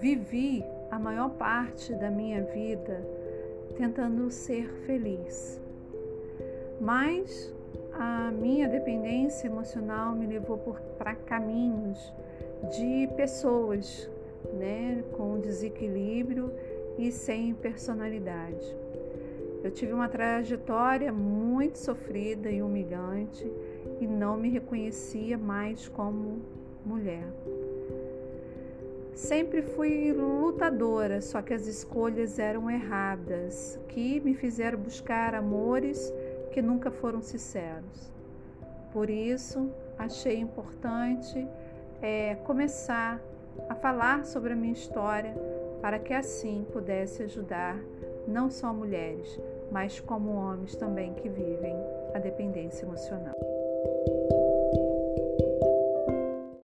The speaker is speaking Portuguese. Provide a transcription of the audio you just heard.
vivi a maior parte da minha vida tentando ser feliz. Mas a minha dependência emocional me levou para caminhos de pessoas né, com desequilíbrio e sem personalidade. Eu tive uma trajetória muito sofrida e humilhante e não me reconhecia mais como mulher. Sempre fui lutadora, só que as escolhas eram erradas, que me fizeram buscar amores que nunca foram sinceros. Por isso, achei importante é, começar a falar sobre a minha história para que assim pudesse ajudar não só mulheres, mas como homens também que vivem a dependência emocional.